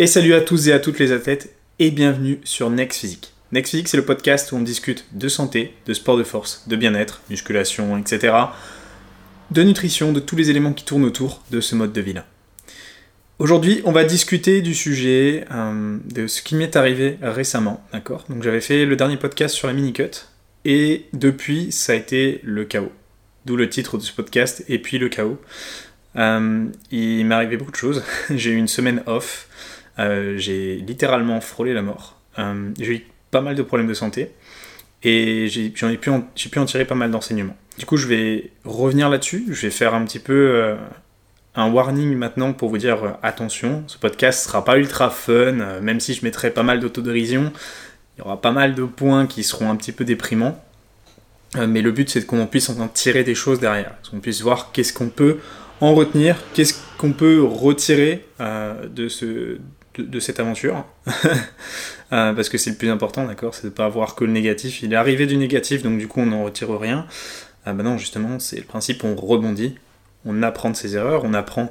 Et salut à tous et à toutes les athlètes et bienvenue sur Next Physique. Next Physique, c'est le podcast où on discute de santé, de sport de force, de bien-être, musculation, etc. De nutrition, de tous les éléments qui tournent autour de ce mode de vie-là. Aujourd'hui, on va discuter du sujet euh, de ce qui m'est arrivé récemment, d'accord? Donc j'avais fait le dernier podcast sur la mini-cut et depuis, ça a été le chaos. D'où le titre de ce podcast, et puis le chaos. Euh, il m'est arrivé beaucoup de choses. J'ai eu une semaine off. Euh, j'ai littéralement frôlé la mort. Euh, j'ai eu pas mal de problèmes de santé et j'ai pu, pu, en tirer pas mal d'enseignements. Du coup, je vais revenir là-dessus. Je vais faire un petit peu un warning maintenant pour vous dire attention, ce podcast sera pas ultra fun, même si je mettrai pas mal d'autodérision. Il y aura pas mal de points qui seront un petit peu déprimants. mais le but, c'est qu'on puisse en tirer des choses derrière. Qu'on puisse voir qu'est-ce qu'on peut en retenir, qu'est-ce qu'on peut retirer de, ce, de, cette aventure. Euh, parce que c'est le plus important, d'accord C'est de pas avoir que le négatif. Il est arrivé du négatif, donc du coup on n'en retire rien. Ah bah non, justement, c'est le principe, on rebondit, on apprend de ses erreurs, on apprend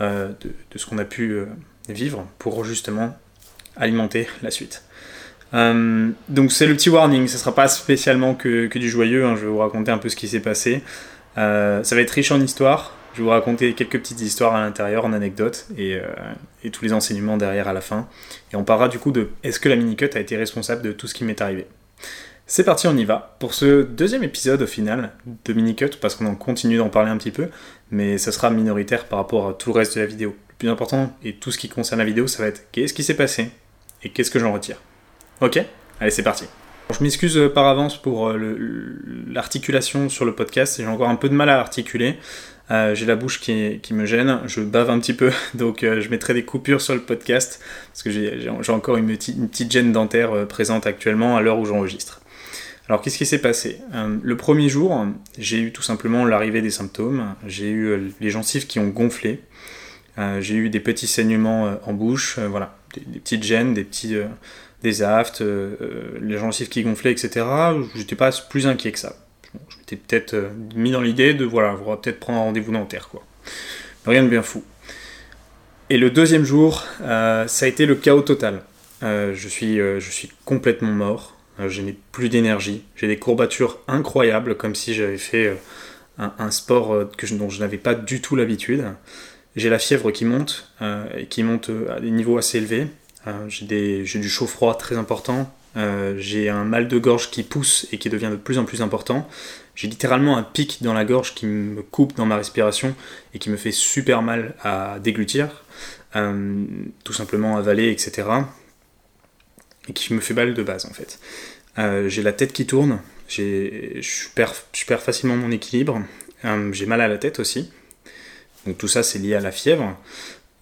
euh, de, ce qu'on a pu euh, vivre pour justement alimenter la suite. donc c'est le petit warning, ce sera pas spécialement que, du joyeux, hein. je vais vous raconter un peu ce qui s'est passé. ça va être riche en histoire, je vais vous raconter quelques petites histoires à l'intérieur, en anecdotes, et, euh, et, tous les enseignements derrière à la fin. Et on parlera du coup de est-ce que la mini-cut a été responsable de tout ce qui m'est arrivé. C'est parti, on y va. Pour ce deuxième épisode au final de mini-cut, parce qu'on en continue d'en parler un petit peu, mais ça sera minoritaire par rapport à tout le reste de la vidéo. Le plus important, et tout ce qui concerne la vidéo, ça va être qu'est-ce qui s'est passé, et qu'est-ce que j'en retire. Ok? Allez, c'est parti. Je m'excuse euh, par avance pour euh, l'articulation sur le podcast, j'ai encore un peu de mal à articuler. Euh, j'ai la bouche qui, me gêne, je bave un petit peu, donc euh, je mettrai des coupures sur le podcast, parce que j'ai encore une, petite gêne dentaire euh, présente actuellement à l'heure où j'enregistre. Alors qu'est-ce qui s'est passé? Le premier jour, j'ai eu tout simplement l'arrivée des symptômes, j'ai eu les gencives qui ont gonflé, j'ai eu des petits saignements en bouche, voilà, des, petites gênes, des petits des aftes, les gencives qui gonflaient, etc. J'étais pas plus inquiet que ça je m'étais peut-être euh, mis dans l'idée de, voilà, peut-être prendre un rendez-vous dentaire, quoi. Rien de bien fou. Et le deuxième jour, euh, ça a été le chaos total. Euh, je, suis, complètement mort, je n'ai plus d'énergie, j'ai des courbatures incroyables, comme si j'avais fait un, sport dont je n'avais pas du tout l'habitude. J'ai la fièvre qui monte, et qui monte à des niveaux assez élevés. j'ai du chaud-froid très important, euh, j'ai un mal de gorge qui pousse et qui devient de plus en plus important. J'ai littéralement un pic dans la gorge qui me coupe dans ma respiration et qui me fait super mal à déglutir, euh, tout simplement avaler, etc. Et qui me fait mal de base en fait. Euh, j'ai la tête qui tourne, je perds, facilement mon équilibre, j'ai mal à la tête aussi. Donc tout ça c'est lié à la fièvre.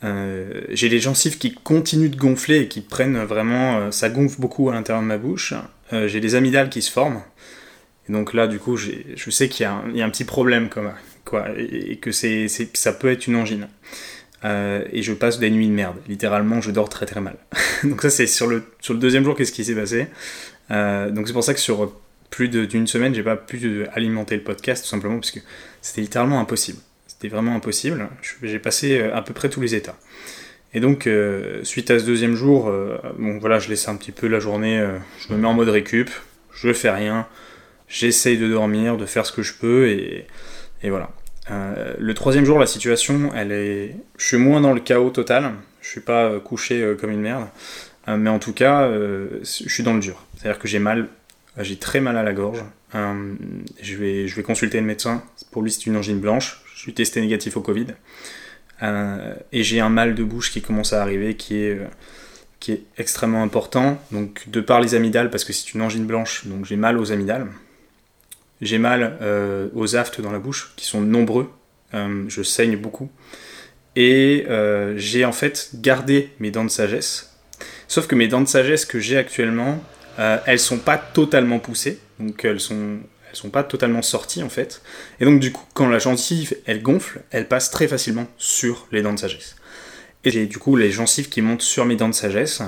Euh, j'ai les gencives qui continuent de gonfler et qui prennent vraiment. Euh, ça gonfle beaucoup à l'intérieur de ma bouche. Euh, j'ai des amygdales qui se forment. Et donc là, du coup, je sais qu'il y, a un petit problème, quoi, quoi et, que c'est, ça peut être une angine. et je passe des nuits de merde. Littéralement, je dors très très mal. donc ça, c'est sur le, sur le deuxième jour, qu'est-ce qui s'est passé? donc c'est pour ça que sur plus d'une semaine, j'ai pas pu alimenter le podcast, tout simplement parce que c'était littéralement impossible. C'était vraiment impossible. J'ai passé euh, à peu près tous les états. Et donc, euh, suite à ce deuxième jour, euh, bon voilà, je laisse un petit peu la journée, je me mets en mode récup, je fais rien, j'essaye de dormir, de faire ce que je peux, et, voilà. le troisième jour, la situation, elle est. Je suis moins dans le chaos total, je suis pas couché comme une merde, mais en tout cas, je suis dans le dur. C'est-à-dire que j'ai mal, j'ai très mal à la gorge. je, vais, je vais consulter le médecin, pour lui c'est une angine blanche, suis testé négatif au Covid. Euh, et j'ai un mal de bouche qui commence à arriver qui est, euh, qui est extrêmement important. Donc, de par les amygdales, parce que c'est une angine blanche, donc j'ai mal aux amygdales. J'ai mal euh, aux aftes dans la bouche, qui sont nombreux. je saigne beaucoup. Et j'ai en fait gardé mes dents de sagesse. Sauf que mes dents de sagesse que j'ai actuellement, elles sont pas totalement poussées. Donc, elles sont elles sont pas totalement sorties en fait. Et donc du coup, quand la gencive elle gonfle, elle passe très facilement sur les dents de sagesse. Et j'ai du coup les gencives qui montent sur mes dents de sagesse.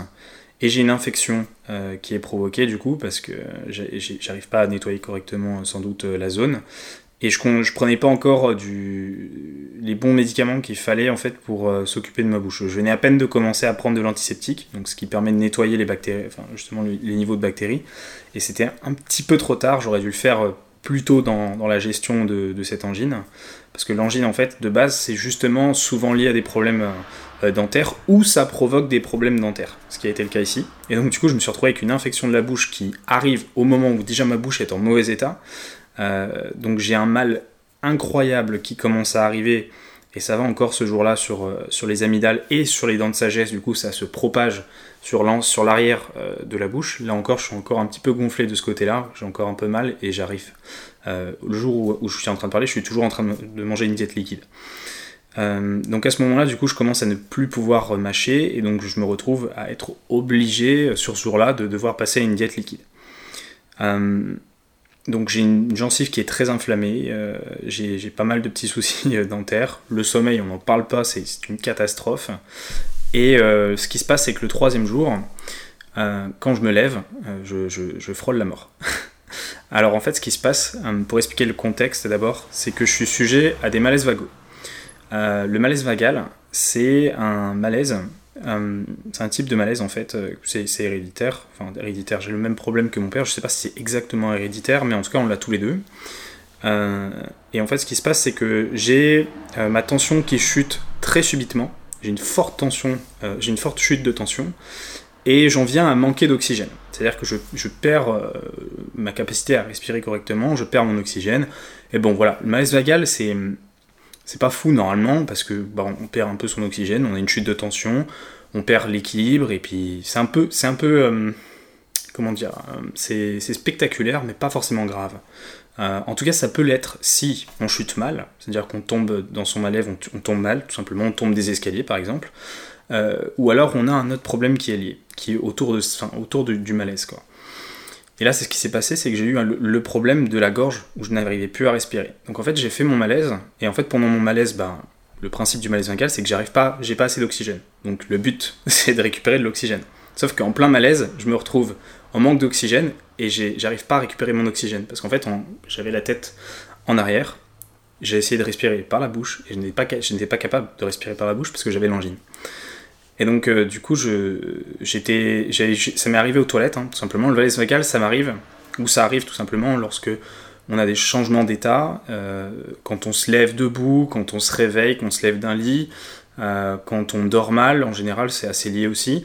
Et j'ai une infection euh, qui est provoquée du coup parce que j'arrive pas à nettoyer correctement sans doute euh, la zone. Et je, je prenais pas encore du, les bons médicaments qu'il fallait en fait pour s'occuper de ma bouche. Je venais à peine de commencer à prendre de l'antiseptique, donc ce qui permet de nettoyer les bactéries, justement les niveaux de bactéries. Et c'était un petit peu trop tard, j'aurais dû le faire plus tôt dans, la gestion de, cette angine. Parce que l'angine, en fait, de base, c'est justement souvent lié à des problèmes euh, dentaires ou ça provoque des problèmes dentaires, ce qui a été le cas ici. Et donc, du coup, je me suis retrouvé avec une infection de la bouche qui arrive au moment où déjà ma bouche est en mauvais état. Euh, donc, j'ai un mal incroyable qui commence à arriver et ça va encore ce jour-là sur, euh, les amygdales et sur les dents de sagesse, du coup ça se propage sur l'arrière euh, de la bouche. Là encore, je suis encore un petit peu gonflé de ce côté-là, j'ai encore un peu mal et j'arrive. Le jour où, je suis en train de parler, je suis toujours en train de, manger une diète liquide. Donc à ce moment-là, du coup, je commence à ne plus pouvoir mâcher et donc je me retrouve à être obligé sur ce jour-là de devoir passer à une diète liquide. Donc j'ai une gencive qui est très inflammée, j'ai pas mal de petits soucis dentaires. Le sommeil, on n'en parle pas, c'est une catastrophe. Et euh, ce qui se passe, c'est que le troisième jour, euh, quand je me lève, euh, je, frôle la mort. Alors en fait, ce qui se passe, pour expliquer le contexte d'abord, c'est que je suis sujet à des malaises vagaux. le malaise vagal, c'est un malaise, c'est un type de malaise en fait, c'est héréditaire, enfin héréditaire, j'ai le même problème que mon père, je sais pas si c'est exactement héréditaire, mais en tout cas on l'a tous les deux. et en fait, ce qui se passe, c'est que j'ai ma tension qui chute très subitement, j'ai une forte tension, euh, j'ai une forte chute de tension, et j'en viens à manquer d'oxygène. C'est-à-dire que je, perds euh, ma capacité à respirer correctement, je perds mon oxygène, et bon voilà, le malaise vagal, c'est c'est pas fou normalement parce que bah, on perd un peu son oxygène, on a une chute de tension, on perd l'équilibre et puis c'est un peu, c'est un peu, euh, comment dire, c'est spectaculaire mais pas forcément grave. Euh, en tout cas, ça peut l'être si on chute mal, c'est-à-dire qu'on tombe dans son malaise, on, tombe mal, tout simplement, on tombe des escaliers par exemple, euh, ou alors on a un autre problème qui est lié, qui est autour, de, autour du malaise. Quoi. Et là, c'est ce qui s'est passé, c'est que j'ai eu le problème de la gorge où je n'arrivais plus à respirer. Donc en fait, j'ai fait mon malaise, et en fait, pendant mon malaise, ben, le principe du malaise vagal, c'est que j'arrive pas, j'ai pas assez d'oxygène. Donc le but, c'est de récupérer de l'oxygène. Sauf qu'en plein malaise, je me retrouve en manque d'oxygène et j'arrive pas à récupérer mon oxygène parce qu'en fait j'avais la tête en arrière, j'ai essayé de respirer par la bouche et je n'étais pas, pas capable de respirer par la bouche parce que j'avais l'angine. Et donc euh, du coup j'étais, ça m'est arrivé aux toilettes hein, tout simplement. Le malaise vagal ça m'arrive ou ça arrive tout simplement lorsque on a des changements d'état, euh, quand on se lève debout, quand on se réveille, quand on se lève d'un lit, euh, quand on dort mal, en général c'est assez lié aussi.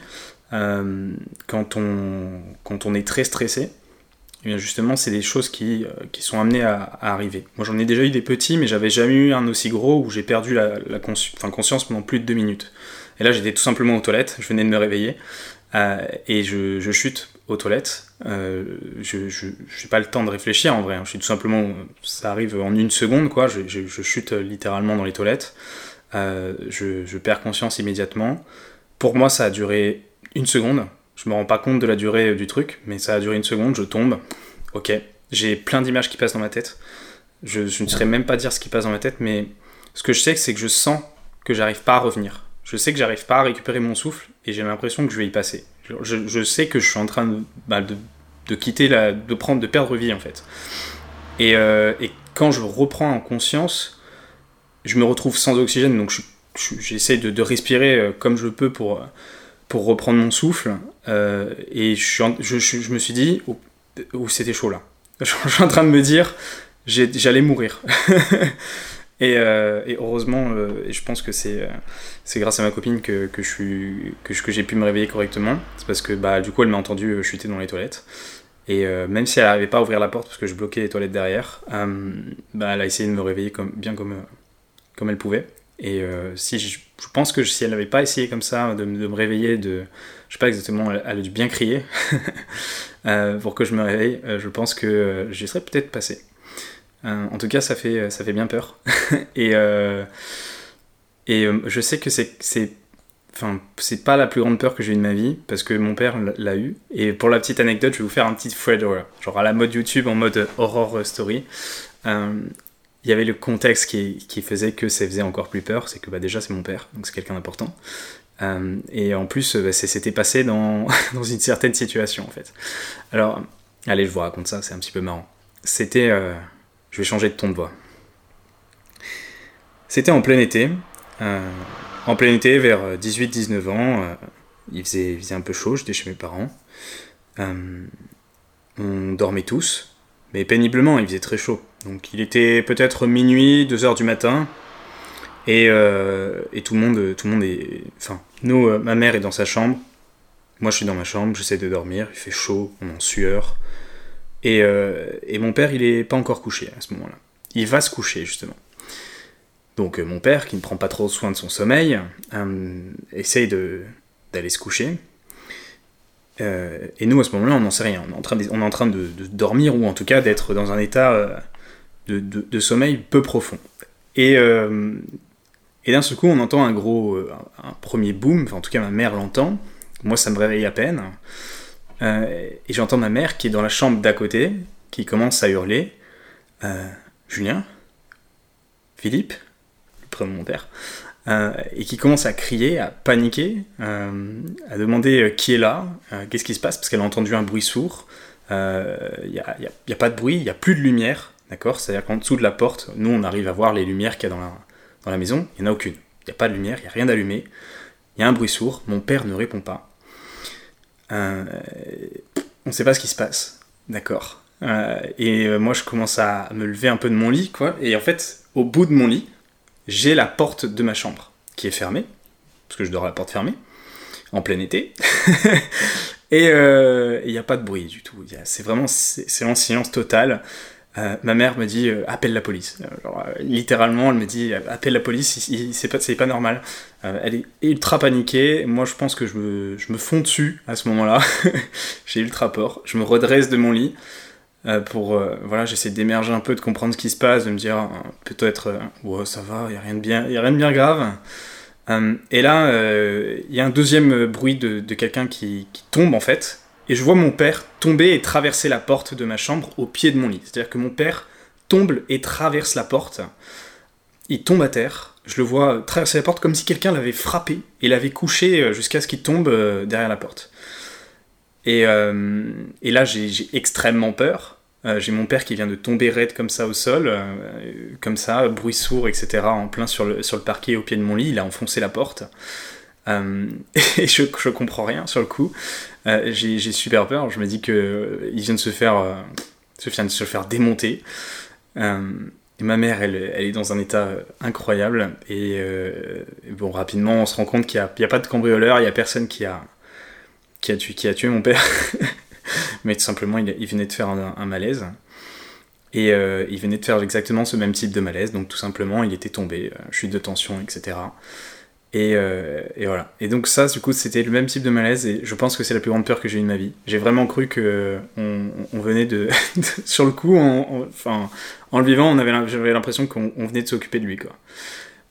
Quand, on, quand on est très stressé, et eh bien justement, c'est des choses qui, qui sont amenées à, arriver. Moi, j'en ai déjà eu des petits, mais j'avais jamais eu un aussi gros où j'ai perdu la, la conscience pendant plus de deux minutes. Et là, j'étais tout simplement aux toilettes, je venais de me réveiller, euh, et je, je, chute aux toilettes. Euh, je n'ai pas le temps de réfléchir en vrai, hein. je suis tout simplement, ça arrive en une seconde, quoi. Je, je chute littéralement dans les toilettes. je, perds conscience immédiatement. Pour moi, ça a duré une seconde. Je me rends pas compte de la durée du truc, mais ça a duré une seconde, je tombe. Ok, j'ai plein d'images qui passent dans ma tête. Je, ne saurais même pas dire ce qui passe dans ma tête, mais ce que je sais, c'est que je sens que j'arrive pas à revenir. Je sais que j'arrive pas à récupérer mon souffle et j'ai l'impression que je vais y passer. Je, sais que je suis en train de, bah, de, quitter la, de prendre, de perdre vie en fait. Et, euh, quand je reprends en conscience, je me retrouve sans oxygène, donc j'essaie de, de, respirer euh, comme je peux pour pour reprendre mon souffle. Euh, et je, me suis dit, oh, oh, c'était chaud là. Je, suis en train de me dire, j'allais mourir. et, euh, et, heureusement, euh, et je pense que c'est c'est grâce à ma copine que, que je que, que j'ai pu me réveiller correctement. C'est parce que bah, du coup, elle m'a entendu chuter dans les toilettes. Et même si elle n'arrivait pas à ouvrir la porte parce que je bloquais les toilettes derrière, bah, elle a essayé de me réveiller bien comme, comme elle pouvait. Et euh, si je, pense que si elle n'avait pas essayé comme ça de, me réveiller, de, je sais pas exactement, elle, a dû bien crier euh, pour que je me réveille. Euh, je pense que j'y serais peut-être passé. En tout cas, ça fait, ça fait bien peur. et et je sais que c'est, c'est, enfin, c'est pas la plus grande peur que j'ai eu de ma vie parce que mon père l'a eu. Et pour la petite anecdote, je vais vous faire un petit Fred genre à la mode YouTube en mode horror story il y avait le contexte qui, qui, faisait que ça faisait encore plus peur, c'est que bah, déjà c'est mon père, donc c'est quelqu'un d'important. Euh, et en plus, bah, c'était passé dans, dans, une certaine situation en fait. Alors, allez, je vous raconte ça, c'est un petit peu marrant. C'était, euh, je vais changer de ton de voix. C'était en plein été. en plein été, vers 18-19 ans. il, faisait, il faisait un peu chaud, j'étais chez mes parents. on dormait tous, mais péniblement, il faisait très chaud. Donc il était peut-être minuit, 2 heures du matin. Et, tout le monde, tout le monde est. Enfin, nous, ma mère est dans sa chambre, moi, je suis dans ma chambre, j'essaie de dormir, il fait chaud, on en sueur. Et, euh, et mon père, il est pas encore couché à ce moment-là. Il va se coucher, justement. Donc, euh, mon père, qui ne prend pas trop soin de son sommeil, euh, essaye d'aller se coucher. et nous, à ce moment-là, on n'en sait rien. On est en train de, dormir, ou en tout cas d'être dans un état de, de, sommeil peu profond. Et, et d'un seul coup, on entend un gros, un premier boom, enfin, en tout cas, ma mère l'entend. Moi, ça me réveille à peine. Euh, et j'entends ma mère qui est dans la chambre d'à côté, qui commence à hurler euh, Julien Philippe Le prénom de mon père. Euh, et qui commence à crier, à paniquer, à demander qui est là, qu'est-ce qui se passe, parce qu'elle a entendu un bruit sourd. Il n'y a, pas de bruit, il n'y a plus de lumière, d'accord? C'est-à-dire qu'en dessous de la porte, nous, on arrive à voir les lumières qu'il y a dans la, dans la maison, il n'y en a aucune. Il n'y a pas de lumière, il n'y a rien d'allumé. Il y a un bruit sourd, mon père ne répond pas. Euh, on ne sait pas ce qui se passe, d'accord. Euh, et euh, moi, je commence à me lever un peu de mon lit, quoi. Et en fait, au bout de mon lit, j'ai la porte de ma chambre qui est fermée, parce que je dors à la porte fermée, en plein été. et il n'y a pas de bruit du tout. C'est vraiment c'est en silence total. Euh, ma mère me dit euh, appelle la police. Euh, littéralement, elle me dit appelle la police, c'est pas, pas normal. elle est ultra paniquée. Moi, je pense que je me, je me fonds dessus à ce moment-là. J'ai ultra peur. Je me redresse de mon lit pour voilà, j'essaie d'émerger un peu, de comprendre ce qui se passe, de me dire peut-être ouais, ça va, y a rien de bien, a rien de bien grave. et là, il y a un deuxième bruit de, de quelqu'un qui, qui tombe en fait et je vois mon père tomber et traverser la porte de ma chambre au pied de mon lit. C'est-à-dire que mon père tombe et traverse la porte. Il tombe à terre. Je le vois traverser la porte comme si quelqu'un l'avait frappé et l'avait couché euh, jusqu'à ce qu'il tombe euh, derrière la porte. Et, euh, là, j'ai extrêmement peur. j'ai mon père qui vient de tomber raide comme ça au sol, comme ça, bruit sourd, etc., en plein sur le, sur le parquet au pied de mon lit. Il a enfoncé la porte. et je comprends rien sur le coup. Euh, j'ai super peur. Je me dis qu'il euh, vient de se faire, euh, se faire démonter. et ma mère, elle, elle, est dans un état incroyable. Et, bon, rapidement, on se rend compte qu'il n'y a, pas de cambrioleur, il n'y a personne qui a, qui, a tué, qui tué mon père. Mais tout simplement, il, venait de faire un malaise. Et il venait de faire exactement ce même type de malaise, donc tout simplement il était tombé, chute de tension, etc. Euh, et, voilà. Et donc ça, du coup, c'était le même type de malaise et je pense que c'est la plus grande peur que j'ai eue de ma vie. J'ai vraiment cru que on, venait de, sur le coup, enfin, en le vivant, on avait, j'avais l'impression qu'on venait de s'occuper de lui, quoi.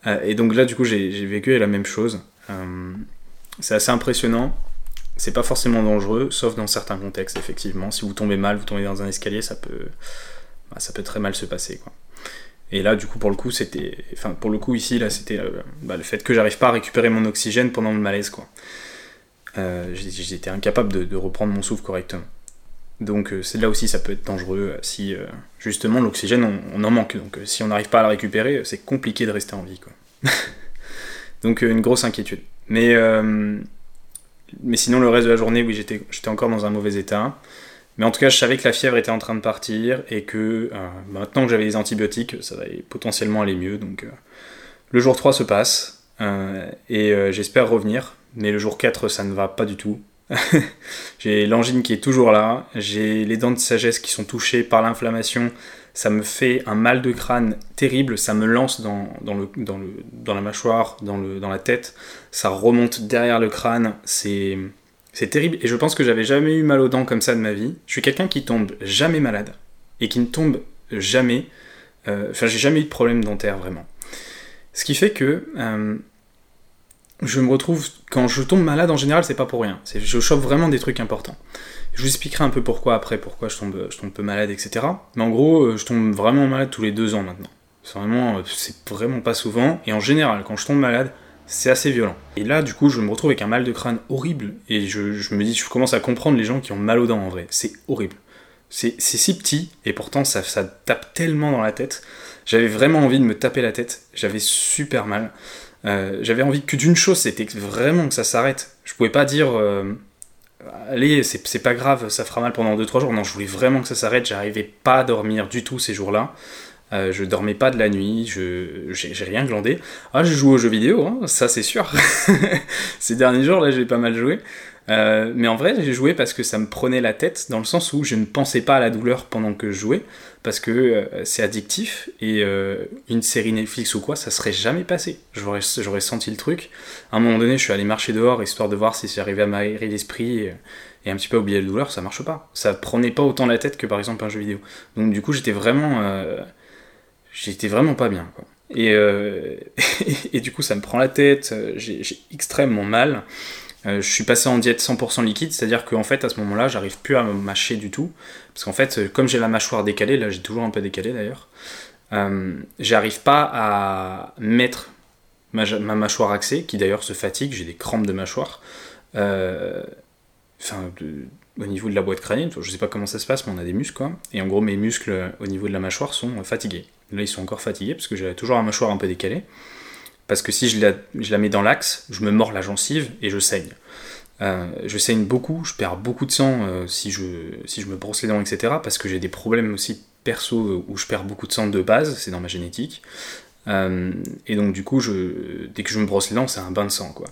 Euh, et donc là, du coup, j'ai vécu la même chose. Euh, c'est assez impressionnant. C'est pas forcément dangereux, sauf dans certains contextes, effectivement. Si vous tombez mal, vous tombez dans un escalier, ça peut, bah, ça peut très mal se passer, quoi. Et là, du coup, pour le coup, c'était. Enfin, pour le coup, ici, là, c'était euh, bah, le fait que j'arrive pas à récupérer mon oxygène pendant le malaise, quoi. Euh, j'étais incapable de, reprendre mon souffle correctement. Donc, euh, c'est là aussi, ça peut être dangereux si, justement, l'oxygène, on, en manque. Donc, si on n'arrive pas à le récupérer, c'est compliqué de rester en vie, quoi. Donc, une grosse inquiétude. Mais, mais sinon, le reste de la journée, oui, j'étais encore dans un mauvais état. Mais en tout cas, je savais que la fièvre était en train de partir et que euh, maintenant que j'avais les antibiotiques, ça va potentiellement aller mieux. Donc, euh, le jour 3 se passe euh, et j'espère revenir. Mais le jour 4, ça ne va pas du tout. j'ai l'angine qui est toujours là, j'ai les dents de sagesse qui sont touchées par l'inflammation, ça me fait un mal de crâne terrible, ça me lance dans, la mâchoire, dans la tête, ça remonte derrière le crâne, c'est c'est terrible et je pense que j'avais jamais eu mal aux dents comme ça de ma vie. Je suis quelqu'un qui tombe jamais malade et qui ne tombe jamais. Euh, enfin, j'ai jamais eu de problème dentaire vraiment. Ce qui fait que euh, je me retrouve quand je tombe malade en général, c'est pas pour rien. Je chope vraiment des trucs importants. Je vous expliquerai un peu pourquoi après, pourquoi je tombe, je tombe peu malade, etc. Mais en gros, euh, je tombe vraiment malade tous les deux ans maintenant. C'est vraiment, c'est vraiment pas souvent. Et en général, quand je tombe malade, c'est assez violent. Et là, du coup, je me retrouve avec un mal de crâne horrible, et je, me dis, je commence à comprendre les gens qui ont mal aux dents en vrai. C'est horrible. C'est si petit, et pourtant ça, tape tellement dans la tête. J'avais vraiment envie de me taper la tête. J'avais super mal. Euh, j'avais envie que d'une chose, c'était vraiment que ça s'arrête. Je pouvais pas dire, euh, allez, c'est pas grave, ça fera mal pendant 2-3 jours. Non, je voulais vraiment que ça s'arrête. J'arrivais pas à dormir du tout ces jours-là. Euh, je dormais pas de la nuit, je j'ai rien glandé. Ah, je joue aux jeux vidéo, hein, ça c'est sûr. ces derniers jours, là, j'ai pas mal joué. Euh, mais en vrai, j'ai joué parce que ça me prenait la tête, dans le sens où je ne pensais pas à la douleur pendant que je jouais, parce que euh, c'est addictif, et euh, une série Netflix ou quoi, ça serait jamais passé. J'aurais, senti le truc. À un moment donné, je suis allé marcher dehors, histoire de voir si j'arrivais à m'aérer l'esprit, et, et, un petit peu oublier la douleur, ça marche pas. Ça prenait pas autant la tête que par exemple un jeu vidéo. Donc du coup, j'étais vraiment... j'étais vraiment pas bien, quoi. Et, et, du coup, ça me prend la tête, j'ai extrêmement mal. Euh, je suis passé en diète 100% liquide, c'est-à-dire qu'en fait à ce moment-là, j'arrive plus à me mâcher du tout, parce qu'en fait, euh, comme j'ai la mâchoire décalée, là j'ai toujours un peu décalé d'ailleurs, euh, j'arrive pas à mettre ma, mâchoire axée, qui d'ailleurs se fatigue, j'ai des crampes de mâchoire, enfin au niveau de la boîte crânienne, je sais pas comment ça se passe, mais on a des muscles quoi, et en gros mes muscles au niveau de la mâchoire sont fatigués. Là ils sont encore fatigués parce que j'ai toujours la mâchoire un peu décalée. Parce que si je la, mets dans l'axe, je me mords la gencive et je saigne. Euh, je saigne beaucoup, je perds beaucoup de sang euh, si, je, me brosse les dents, etc. Parce que j'ai des problèmes aussi perso où je perds beaucoup de sang de base, c'est dans ma génétique. Euh, et donc du coup, dès que je me brosse les dents, c'est un bain de sang, quoi.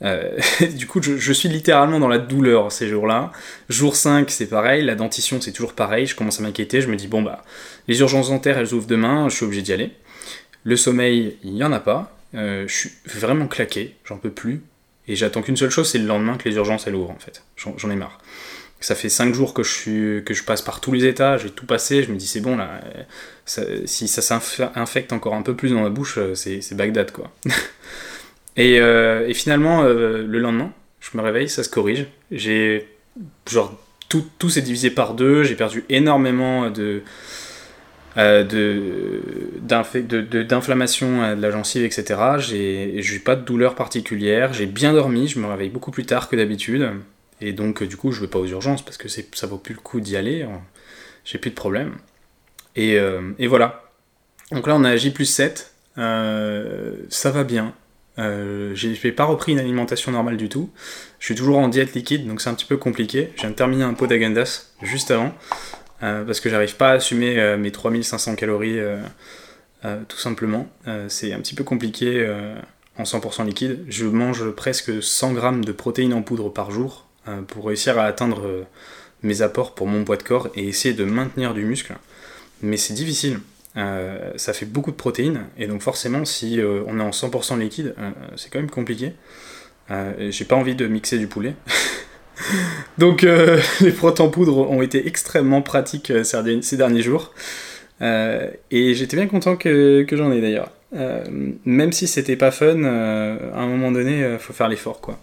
du coup, je, je, suis littéralement dans la douleur ces jours-là. Jour 5, c'est pareil, la dentition, c'est toujours pareil. Je commence à m'inquiéter, je me dis, bon, bah, les urgences dentaires, elles ouvrent demain, je suis obligé d'y aller. Le sommeil, il n'y en a pas. Euh, je suis vraiment claqué, j'en peux plus. Et j'attends qu'une seule chose, c'est le lendemain que les urgences elles ouvrent en fait. J'en ai marre. Ça fait 5 jours que je, suis, que je passe par tous les états, j'ai tout passé, je me dis c'est bon là, si ça s'infecte encore un peu plus dans ma bouche, euh, c'est Bagdad quoi. et, euh, et, finalement, le lendemain, je me réveille, ça se corrige. J'ai genre tout, tout s'est divisé par deux, j'ai perdu énormément de, euh, d'inflammation de, de, la gencive, etc. J'ai eu pas de douleur particulière, j'ai bien dormi, je me réveille beaucoup plus tard que d'habitude, et donc du coup je vais pas aux urgences parce que ça vaut plus le coup d'y aller, j'ai plus de problème. Et, euh, et, voilà. Donc là on a J plus 7, euh, ça va bien. Euh, j'ai pas repris une alimentation normale du tout. Je suis toujours en diète liquide, donc c'est un petit peu compliqué. Je viens de terminer un pot d'agendas juste avant. Euh, parce que j'arrive pas à assumer euh, mes 3500 calories tout simplement. c'est un petit peu compliqué en 100% liquide. Je mange presque 100 grammes de protéines en poudre par jour pour réussir à atteindre mes apports pour mon poids de corps et essayer de maintenir du muscle. Mais c'est difficile. Ça fait beaucoup de protéines et donc forcément si on est en 100% liquide, c'est quand même compliqué. J'ai pas envie de mixer du poulet. Donc euh, les protes en poudre ont été extrêmement pratiques euh, ces derniers jours. Euh, et j'étais bien content que, j'en ai d'ailleurs. même si c'était pas fun, à un moment donné, faut faire l'effort quoi.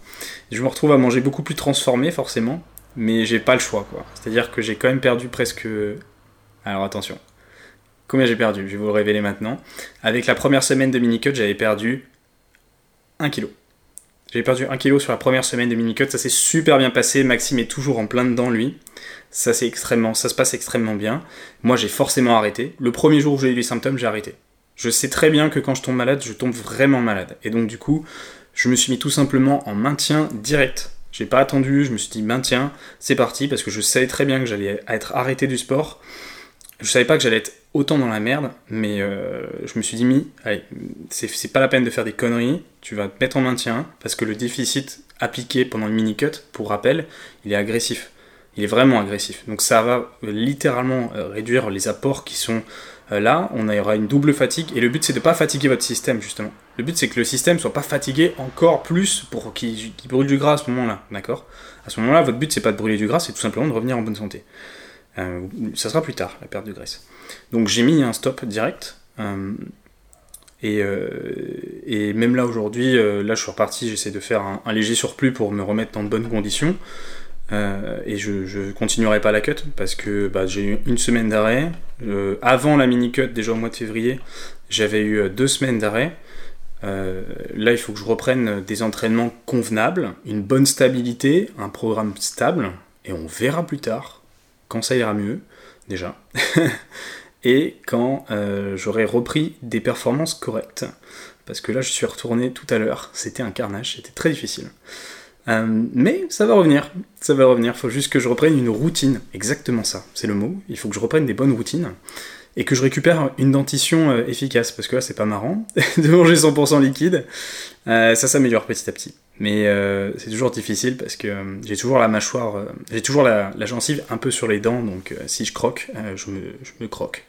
Je me retrouve à manger beaucoup plus transformé forcément, mais j'ai pas le choix quoi. C'est-à-dire que j'ai quand même perdu presque. Alors attention. Combien j'ai perdu Je vais vous le révéler maintenant. Avec la première semaine de mini-cut, j'avais perdu 1 kg. J'ai perdu 1 kg sur la première semaine de mini-cut, ça s'est super bien passé, Maxime est toujours en plein dedans lui. Ça, extrêmement, ça se passe extrêmement bien. Moi j'ai forcément arrêté. Le premier jour où j'ai eu les symptômes, j'ai arrêté. Je sais très bien que quand je tombe malade, je tombe vraiment malade. Et donc du coup, je me suis mis tout simplement en maintien direct. J'ai pas attendu, je me suis dit maintien, c'est parti, parce que je savais très bien que j'allais être arrêté du sport. Je savais pas que j'allais être autant dans la merde, mais euh, je me suis dit, mis, allez, c'est pas la peine de faire des conneries, tu vas te mettre en maintien, parce que le déficit appliqué pendant le mini-cut, pour rappel, il est agressif. Il est vraiment agressif. Donc ça va littéralement euh, réduire les apports qui sont euh, là, on aura une double fatigue, et le but c'est de pas fatiguer votre système justement. Le but c'est que le système soit pas fatigué encore plus pour qu'il brûle du gras à ce moment-là, d'accord? À ce moment-là, votre but c'est pas de brûler du gras, c'est tout simplement de revenir en bonne santé. Euh, ça sera plus tard, la perte de graisse. Donc j'ai mis un stop direct. Euh, euh, et, même là aujourd'hui, là je suis reparti, j'essaie de faire un, léger surplus pour me remettre dans de bonnes conditions. et je, ne continuerai pas la cut parce que bah, j'ai eu une semaine d'arrêt. avant la mini cut, déjà au mois de février, j'avais eu deux semaines d'arrêt. là, il faut que je reprenne des entraînements convenables, une bonne stabilité, un programme stable, et on verra plus tard quand ça ira mieux, déjà. et quand euh, j'aurai repris des performances correctes. Parce que là, je suis retourné tout à l'heure, c'était un carnage, c'était très difficile. Euh, mais ça va revenir, ça va revenir, il faut juste que je reprenne une routine, exactement ça, c'est le mot, il faut que je reprenne des bonnes routines, et que je récupère une dentition euh, efficace, parce que là c'est pas marrant, de manger 100% liquide, ça s'améliore petit à petit. Mais euh, c'est toujours difficile parce que euh, j'ai toujours la mâchoire, euh, j'ai toujours la, gencive un peu sur les dents, donc si je croque, je me, je, me, croque.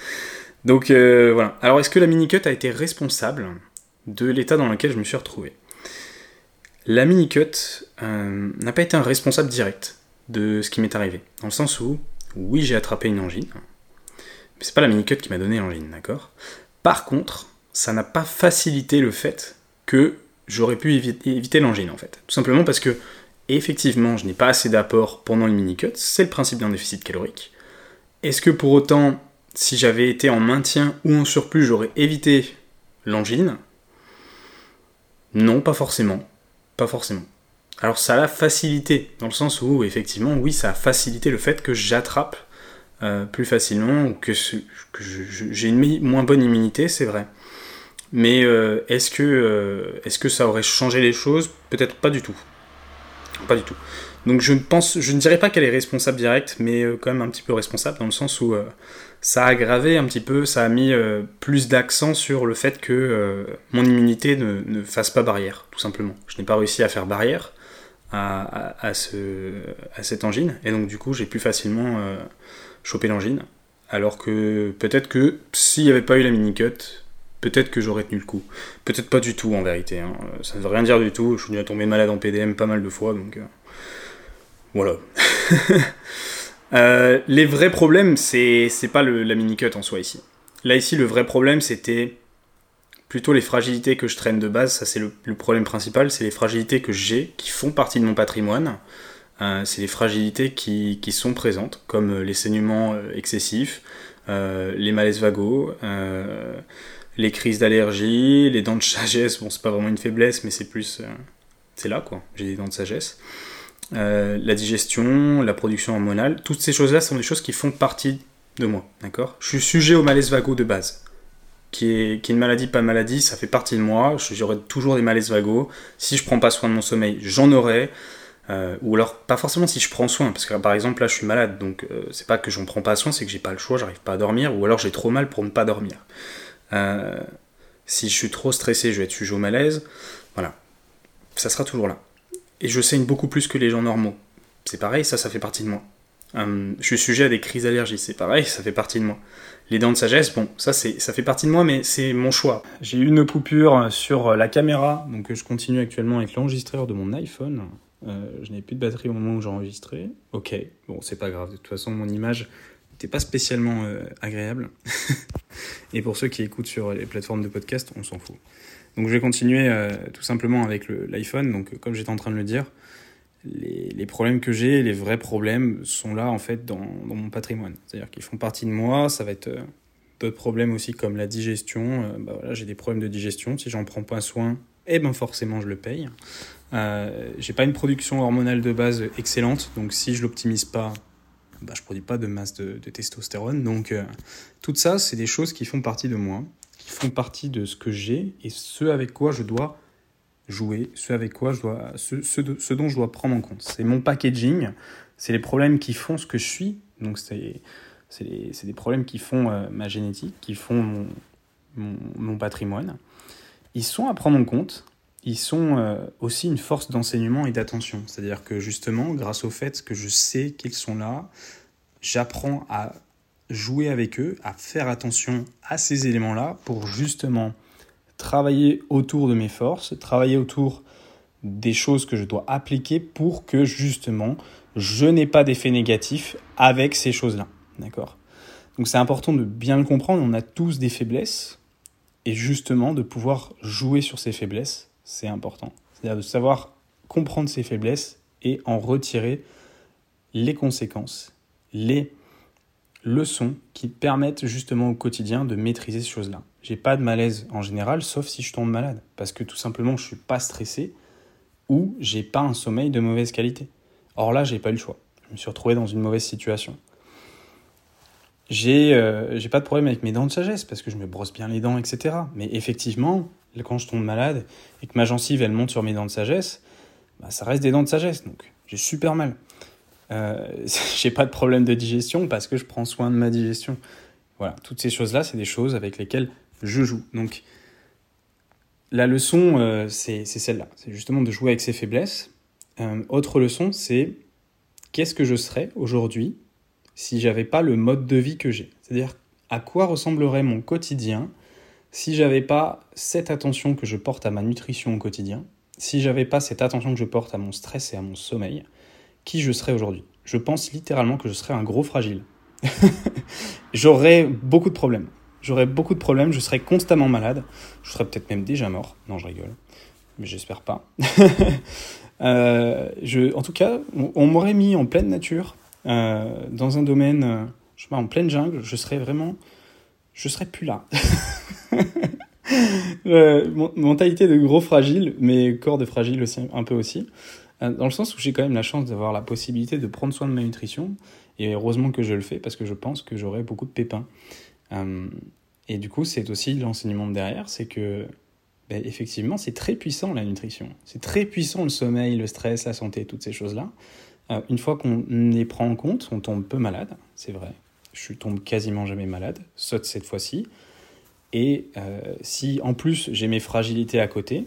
donc voilà. Alors est-ce que la mini-cut a été responsable de l'état dans lequel je me suis retrouvé? La mini-cut n'a pas été un responsable direct de ce qui m'est arrivé. Dans le sens où, oui, j'ai attrapé une angine, c'est pas la mini-cut qui m'a donné l'angine, d'accord? Par contre, ça n'a pas facilité le fait que j'aurais pu éviter, l'angine en fait. Tout simplement parce que, effectivement, je n'ai pas assez d'apport pendant le mini-cut, c'est le principe d'un déficit calorique. Est-ce que pour autant, si j'avais été en maintien ou en surplus, j'aurais évité l'angine? Non, pas forcément. Pas forcément. Alors ça a facilité, dans le sens où, effectivement, oui, ça a facilité le fait que j'attrape euh, plus facilement ou que, j'ai une moins bonne immunité, c'est vrai. Mais euh, est-ce que, euh, que ça aurait changé les choses? Peut-être pas du tout. Pas du tout. Donc je pense, je ne dirais pas qu'elle est responsable directe, mais quand même un petit peu responsable dans le sens où ça a aggravé un petit peu, ça a mis plus d'accent sur le fait que mon immunité ne, fasse pas barrière, tout simplement. Je n'ai pas réussi à faire barrière à cette angine, et donc du coup j'ai plus facilement chopé l'angine. Alors que peut-être que s'il n'y avait pas eu la mini-cut, peut-être que j'aurais tenu le coup. Peut-être pas du tout en vérité. Hein. Ça ne veut rien dire du tout. Je suis déjà tombé malade en PDM pas mal de fois, donc euh, voilà. Euh, les vrais problèmes, c'est pas le, la mini-cut en soi ici. Là ici, le vrai problème, c'était plutôt les fragilités que je traîne de base. Ça, c'est le, problème principal. C'est les fragilités que j'ai, qui font partie de mon patrimoine. Euh, c'est les fragilités qui, sont présentes, comme les saignements excessifs, les malaises vagos les crises d'allergie, les dents de sagesse, bon c'est pas vraiment une faiblesse, mais c'est plus... Euh, c'est là quoi, j'ai des dents de sagesse. Euh, la digestion, la production hormonale, toutes ces choses-là sont des choses qui font partie de moi, d'accord? Je suis sujet au malaise vago de base, qui est, qui est une maladie, pas maladie, ça fait partie de moi, j'aurai toujours des malaises vagos, si je prends pas soin de mon sommeil, j'en aurai, euh, ou alors pas forcément si je prends soin, parce que par exemple là je suis malade, donc c'est pas que j'en prends pas soin, c'est que j'ai pas le choix, j'arrive pas à dormir, ou alors j'ai trop mal pour ne pas dormir. Euh, si je suis trop stressé, je vais être sujet au malaise. Voilà. Ça sera toujours là. Et je saigne beaucoup plus que les gens normaux. C'est pareil, ça, ça fait partie de moi. Euh, je suis sujet à des crises d'allergie, c'est pareil, ça fait partie de moi. Les dents de sagesse, bon, ça, ça fait partie de moi, mais c'est mon choix. J'ai eu une coupure sur la caméra, donc je continue actuellement avec l'enregistreur de mon iPhone. Euh, je n'ai plus de batterie au moment où j'enregistrais. Ok, bon, c'est pas grave. De toute façon, mon image pas spécialement euh, agréable. et pour ceux qui écoutent sur les plateformes de podcast, on s'en fout. Donc je vais continuer euh, tout simplement avec l'iPhone. Donc comme j'étais en train de le dire, les, problèmes que j'ai, les vrais problèmes sont là en fait dans, mon patrimoine. C'est-à-dire qu'ils font partie de moi. Ça va être d'autres problèmes aussi comme la digestion. bah voilà, j'ai des problèmes de digestion. Si j'en prends pas soin, eh ben forcément je le paye. J'ai pas une production hormonale de base excellente, donc si je l'optimise pas, bah, je produis pas de masse de, testostérone. Donc euh, tout ça, c'est des choses qui font partie de moi, qui font partie de ce que j'ai et ce avec quoi je dois jouer, ce avec quoi je dois, ce, ce, dont je dois prendre en compte. C'est mon packaging, c'est les problèmes qui font ce que je suis. Donc c'est des problèmes qui font euh, ma génétique, qui font mon, patrimoine. Ils sont à prendre en compte ils sont euh, aussi une force d'enseignement et d'attention. C'est-à-dire que justement, grâce au fait que je sais qu'ils sont là, j'apprends à jouer avec eux, à faire attention à ces éléments-là pour justement travailler autour de mes forces, travailler autour des choses que je dois appliquer pour que justement je n'ai pas d'effet négatif avec ces choses-là. D'accord? Donc c'est important de bien le comprendre, on a tous des faiblesses et justement de pouvoir jouer sur ces faiblesses c'est important. C'est-à-dire de savoir comprendre ses faiblesses et en retirer les conséquences, les leçons qui permettent justement au quotidien de maîtriser ces choses-là. J'ai pas de malaise en général, sauf si je tombe malade, parce que tout simplement je suis pas stressé ou j'ai pas un sommeil de mauvaise qualité. Or là, j'ai pas eu le choix. Je me suis retrouvé dans une mauvaise situation. J'ai euh, pas de problème avec mes dents de sagesse parce que je me brosse bien les dents, etc. Mais effectivement, quand je tombe malade et que ma gencive elle monte sur mes dents de sagesse, bah, ça reste des dents de sagesse, donc j'ai super mal. Euh, j'ai pas de problème de digestion parce que je prends soin de ma digestion. Voilà, toutes ces choses-là, c'est des choses avec lesquelles je joue. Donc, la leçon, euh, c'est celle-là. C'est justement de jouer avec ses faiblesses. Euh, autre leçon, c'est qu'est-ce que je serais aujourd'hui si j'avais pas le mode de vie que j'ai C'est-à-dire, à quoi ressemblerait mon quotidien si j'avais pas cette attention que je porte à ma nutrition au quotidien, si j'avais pas cette attention que je porte à mon stress et à mon sommeil, qui je serais aujourd'hui? Je pense littéralement que je serais un gros fragile. J'aurais beaucoup de problèmes. J'aurais beaucoup de problèmes, je serais constamment malade. Je serais peut-être même déjà mort. Non, je rigole. Mais j'espère pas. Euh, en tout cas, on, m'aurait mis en pleine nature, euh, dans un domaine, euh, je sais pas, en pleine jungle. Je serais vraiment. Je serais plus là. mentalité de gros fragile, mais corps de fragile aussi, un peu aussi. Dans le sens où j'ai quand même la chance d'avoir la possibilité de prendre soin de ma nutrition. Et heureusement que je le fais parce que je pense que j'aurai beaucoup de pépins. Euh, et du coup, c'est aussi l'enseignement de derrière, c'est que ben, effectivement, c'est très puissant la nutrition. C'est très puissant le sommeil, le stress, la santé, toutes ces choses-là. Une fois qu'on les prend en compte, on tombe peu malade, c'est vrai. Je tombe quasiment jamais malade, saute cette fois-ci. Et euh, si en plus j'ai mes fragilités à côté,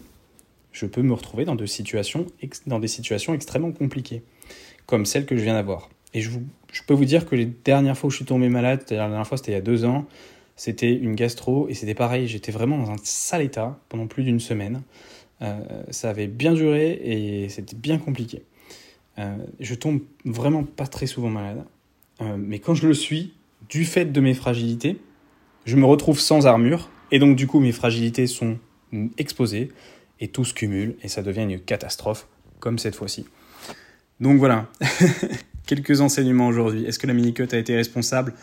je peux me retrouver dans, de situations, dans des situations extrêmement compliquées, comme celle que je viens d'avoir. Et je, je, peux vous dire que les dernières fois où je suis tombé malade, la dernière fois c'était il y a deux ans, c'était une gastro et c'était pareil, j'étais vraiment dans un sale état pendant plus d'une semaine. Euh, ça avait bien duré et c'était bien compliqué. Euh, je tombe vraiment pas très souvent malade, euh, mais quand je le suis, du fait de mes fragilités, je me retrouve sans armure et donc du coup mes fragilités sont exposées et tout se cumule et ça devient une catastrophe comme cette fois-ci. Donc voilà, quelques enseignements aujourd'hui. Est-ce que la mini-cut a été responsable?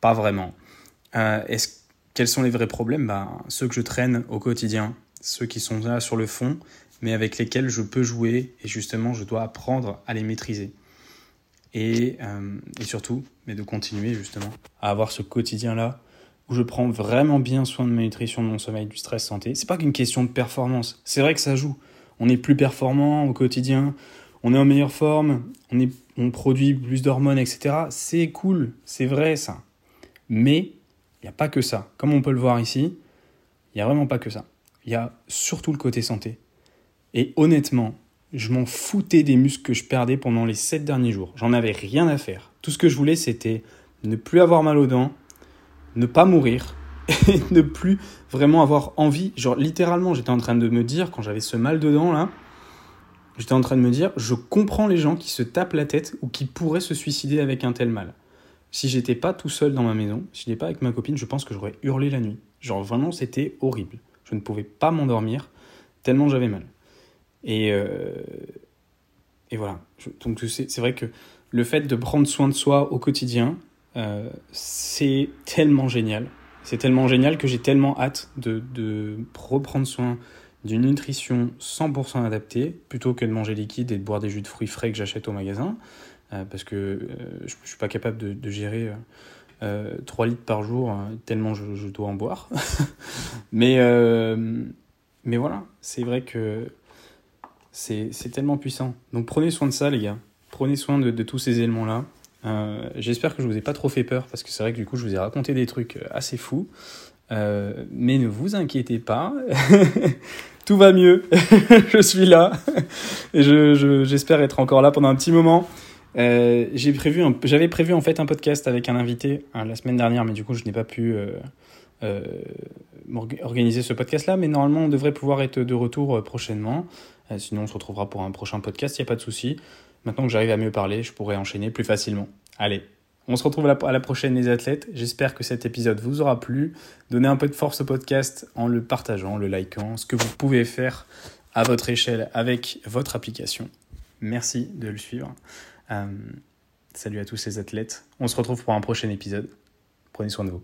Pas vraiment. Euh, est quels sont les vrais problèmes? Ben, Ceux que je traîne au quotidien, ceux qui sont là sur le fond, mais avec lesquels je peux jouer et justement je dois apprendre à les maîtriser. Et, euh, et surtout, mais de continuer justement à avoir ce quotidien-là où je prends vraiment bien soin de ma nutrition, de mon sommeil, du stress, santé. C'est pas qu'une question de performance. C'est vrai que ça joue. On est plus performant au quotidien, on est en meilleure forme, on, on produit plus d'hormones, etc. C'est cool, c'est vrai ça. Mais il n'y a pas que ça. Comme on peut le voir ici, il n'y a vraiment pas que ça. Il y a surtout le côté santé. Et honnêtement, je m'en foutais des muscles que je perdais pendant les sept derniers jours. J'en avais rien à faire. Tout ce que je voulais, c'était ne plus avoir mal aux dents, ne pas mourir, et ne plus vraiment avoir envie. Genre, littéralement, j'étais en train de me dire, quand j'avais ce mal de dents là, J'étais en train de me dire, je comprends les gens qui se tapent la tête ou qui pourraient se suicider avec un tel mal. Si j'étais pas tout seul dans ma maison, si j'étais pas avec ma copine, je pense que j'aurais hurlé la nuit. Genre vraiment, c'était horrible. Je ne pouvais pas m'endormir tellement j'avais mal. Et, euh, et voilà. donc c'est vrai que le fait de prendre soin de soi au quotidien, euh, c'est tellement génial. C'est tellement génial que j'ai tellement hâte de, de reprendre soin d'une nutrition 100% adaptée, plutôt que de manger liquide et de boire des jus de fruits frais que j'achète au magasin, euh, parce que je ne suis pas capable de, gérer 3 euh, litres par jour, hein, tellement je, dois en boire. mais, mais voilà, c'est vrai que c'est tellement puissant. Donc prenez soin de ça, les gars. Prenez soin de, tous ces éléments-là. J'espère que je vous ai pas trop fait peur, parce que c'est vrai que du coup, je vous ai raconté des trucs assez fous. Euh, mais ne vous inquiétez pas, tout va mieux, je suis là, et j'espère être encore là pendant un petit moment. Euh, j'avais prévu en fait un podcast avec un invité la semaine dernière, mais du coup je n'ai pas pu euh, organiser ce podcast-là, mais normalement on devrait pouvoir être de retour prochainement. sinon on se retrouvera pour un prochain podcast, il n'y a pas de souci. Maintenant que j'arrive à mieux parler, je pourrai enchaîner plus facilement. Allez, on se retrouve à la prochaine les athlètes. J'espère que cet épisode vous aura plu. Donnez un peu de force au podcast en le partageant, le likant, ce que vous pouvez faire à votre échelle avec votre application. Merci de le suivre. Euh, salut à tous ces athlètes. On se retrouve pour un prochain épisode. Prenez soin de vous.